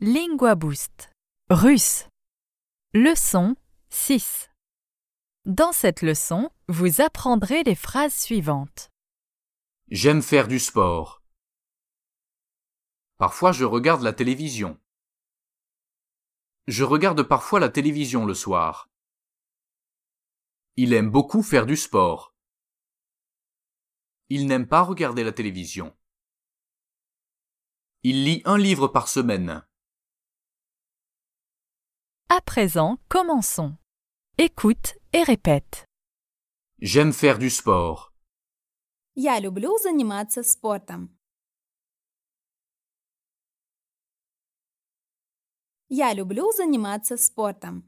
Lingua Boost. Russe. Leçon 6. Dans cette leçon, vous apprendrez les phrases suivantes. J'aime faire du sport. Parfois je regarde la télévision. Je regarde parfois la télévision le soir. Il aime beaucoup faire du sport. Il n'aime pas regarder la télévision. Il lit un livre par semaine. À présent, commençons. Écoute et répète. J'aime faire du sport. Я люблю заниматься спортом. Я люблю заниматься спортом.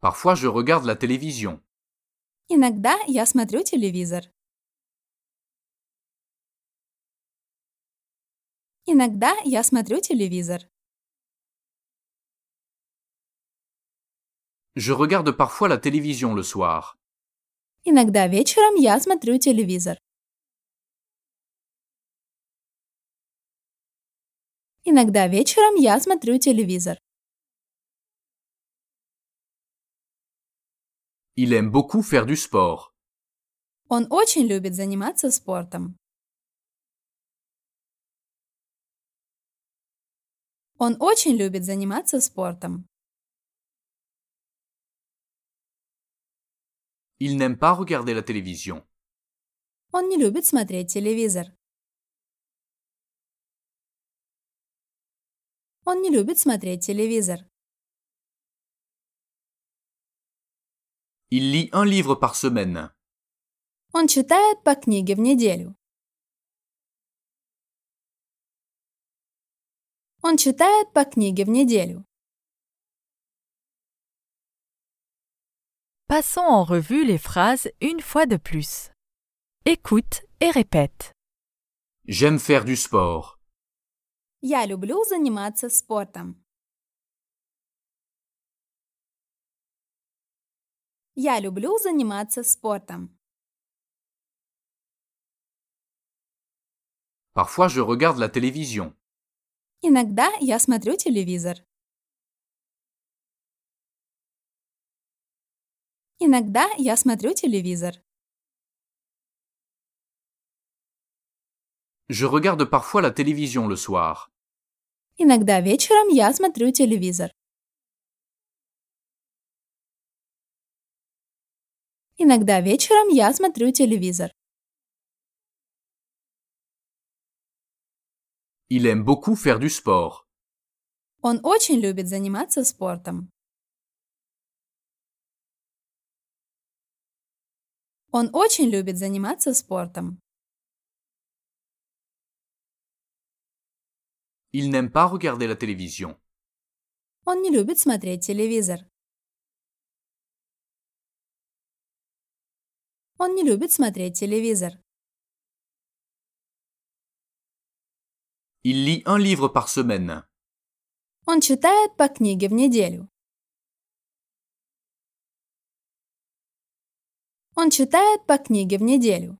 Parfois je regarde la télévision. Иногда я смотрю телевизор. Иногда я смотрю телевизор. Je regarde parfois la télévision le soir. Иногда вечером я смотрю телевизор. Иногда вечером я смотрю телевизор. Il aime beaucoup faire du sport. Он очень любит заниматься спортом. Он очень любит заниматься спортом. Il n'aime pas regarder la télévision. Он не любит смотреть телевизор. Он не любит смотреть телевизор. Il lit un livre par semaine. Он читает по книге в неделю. Он читает по книге в неделю. Passons en revue les phrases une fois de plus. Écoute et répète. J'aime faire du sport. Я люблю заниматься спортом. Я люблю заниматься спортом. Parfois je regarde la télévision. Иногда я смотрю телевизор. Иногда я смотрю телевизор. Je regarde parfois la télévision le soir. Иногда вечером я смотрю телевизор. Иногда вечером я смотрю телевизор. Il aime beaucoup faire du sport. Он очень любит заниматься спортом. Он очень любит заниматься спортом. Il n'aime pas regarder la télévision. Он не любит смотреть телевизор. Он не любит смотреть телевизор. Il lit un livre par semaine. Он читает по книге в неделю. Он читает по книге в неделю.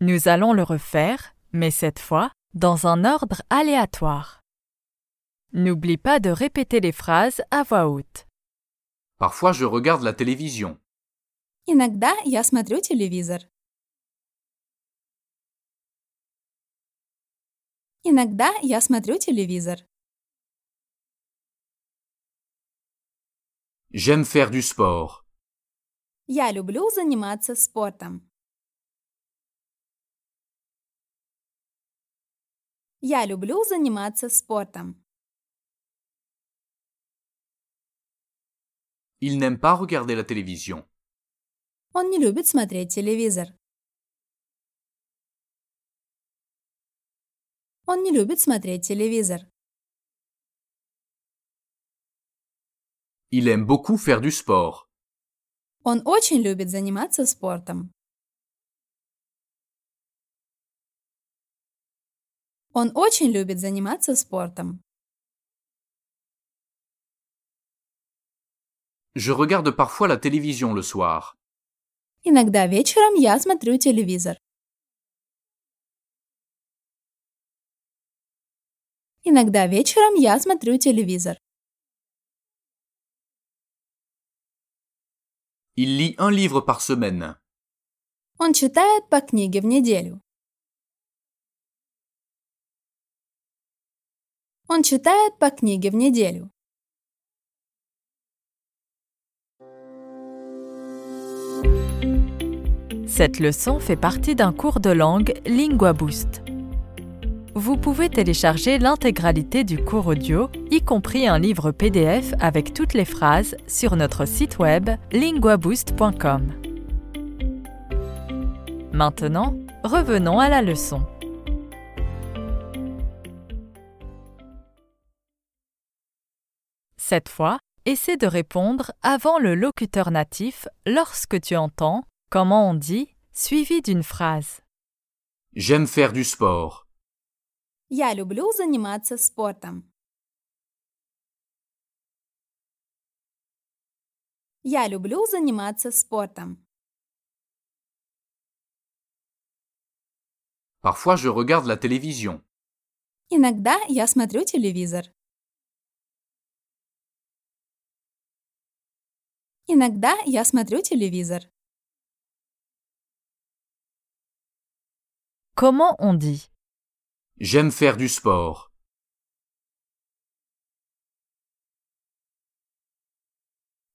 Nous allons le refaire, mais cette fois dans un ordre aléatoire. N'oublie pas de répéter les phrases à voix haute. Parfois je regarde la télévision. Иногда я смотрю телевизор. Иногда я смотрю телевизор. J'aime faire du sport. Я люблю заниматься спортом. Я люблю заниматься спортом. Il n'aime pas regarder la télévision. Он не любит смотреть телевизор. Он не любит смотреть телевизор. Il aime beaucoup faire du sport. Он очень любит заниматься спортом. Он очень любит заниматься спортом. Je regarde parfois la télévision le soir. Иногда вечером я смотрю телевизор. Иногда вечером я смотрю телевизор. Il lit un livre par semaine. Он читает по книге в неделю. Он читает по книге в неделю. Cette leçon fait partie d'un cours de langue Lingua Boost. Vous pouvez télécharger l'intégralité du cours audio, y compris un livre PDF avec toutes les phrases, sur notre site web linguaboost.com. Maintenant, revenons à la leçon. Cette fois, essaie de répondre avant le locuteur natif lorsque tu entends comment on dit suivi d'une phrase. J'aime faire du sport. Я люблю заниматься спортом. Я люблю заниматься спортом. Parfois je regarde la télévision. Иногда я смотрю телевизор. Иногда я смотрю телевизор. Comment on dit J'aime faire du sport.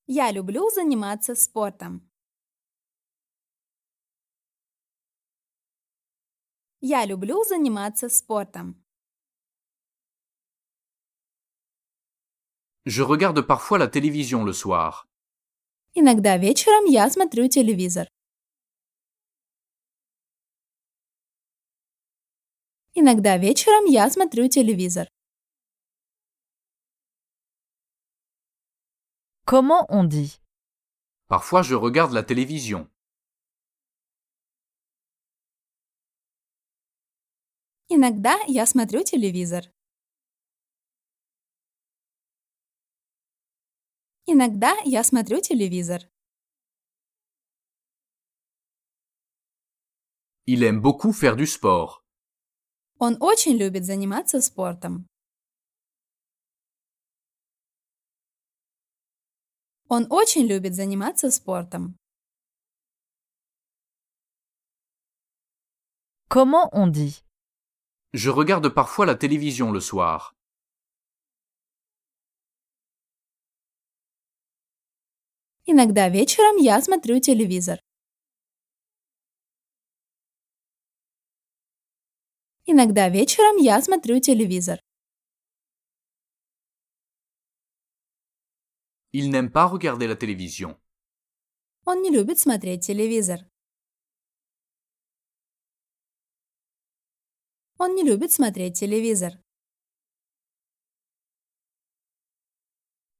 Я люблю заниматься спортом. Я люблю заниматься спортом. Je regarde parfois la télévision le soir. Иногда вечером я смотрю телевизор. Иногда вечером я смотрю телевизор. Comment on dit Parfois je regarde la télévision. Иногда я смотрю телевизор. Иногда я смотрю телевизор. Il aime beaucoup faire du sport. Он очень любит заниматься спортом. Он очень любит заниматься спортом. Comment on dit Je regarde parfois la télévision le soir. Иногда вечером я смотрю телевизор. Иногда вечером я смотрю телевизор. Il n'aime pas regarder la télévision. Он не любит смотреть телевизор. Он не любит смотреть телевизор.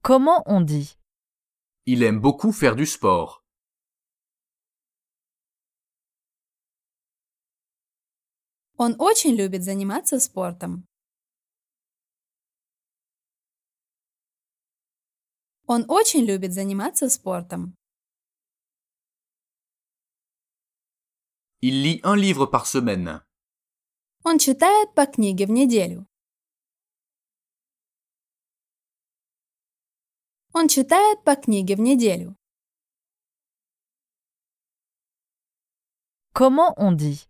Comment on dit Il aime beaucoup faire du sport. Он очень любит заниматься спортом. Он очень любит заниматься спортом. Il lit un livre par semaine. Он читает по книге в неделю. Он читает по книге в неделю. Comment on dit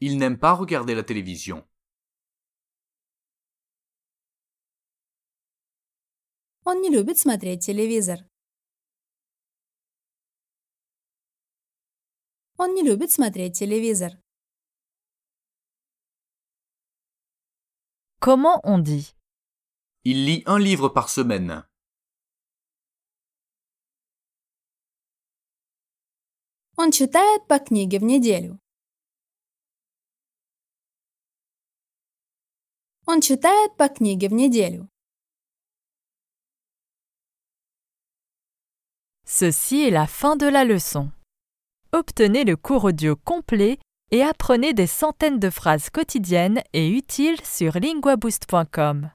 Il n'aime pas regarder la télévision. Он не любит смотреть телевизор. Он не любит смотреть телевизор. Comment on dit Il lit un livre par semaine. Он читает по книге в неделю. Он читает по книге в неделю. Ceci est la fin de la leçon. Obtenez le cours audio complet et apprenez des centaines de phrases quotidiennes et utiles sur linguaboost.com.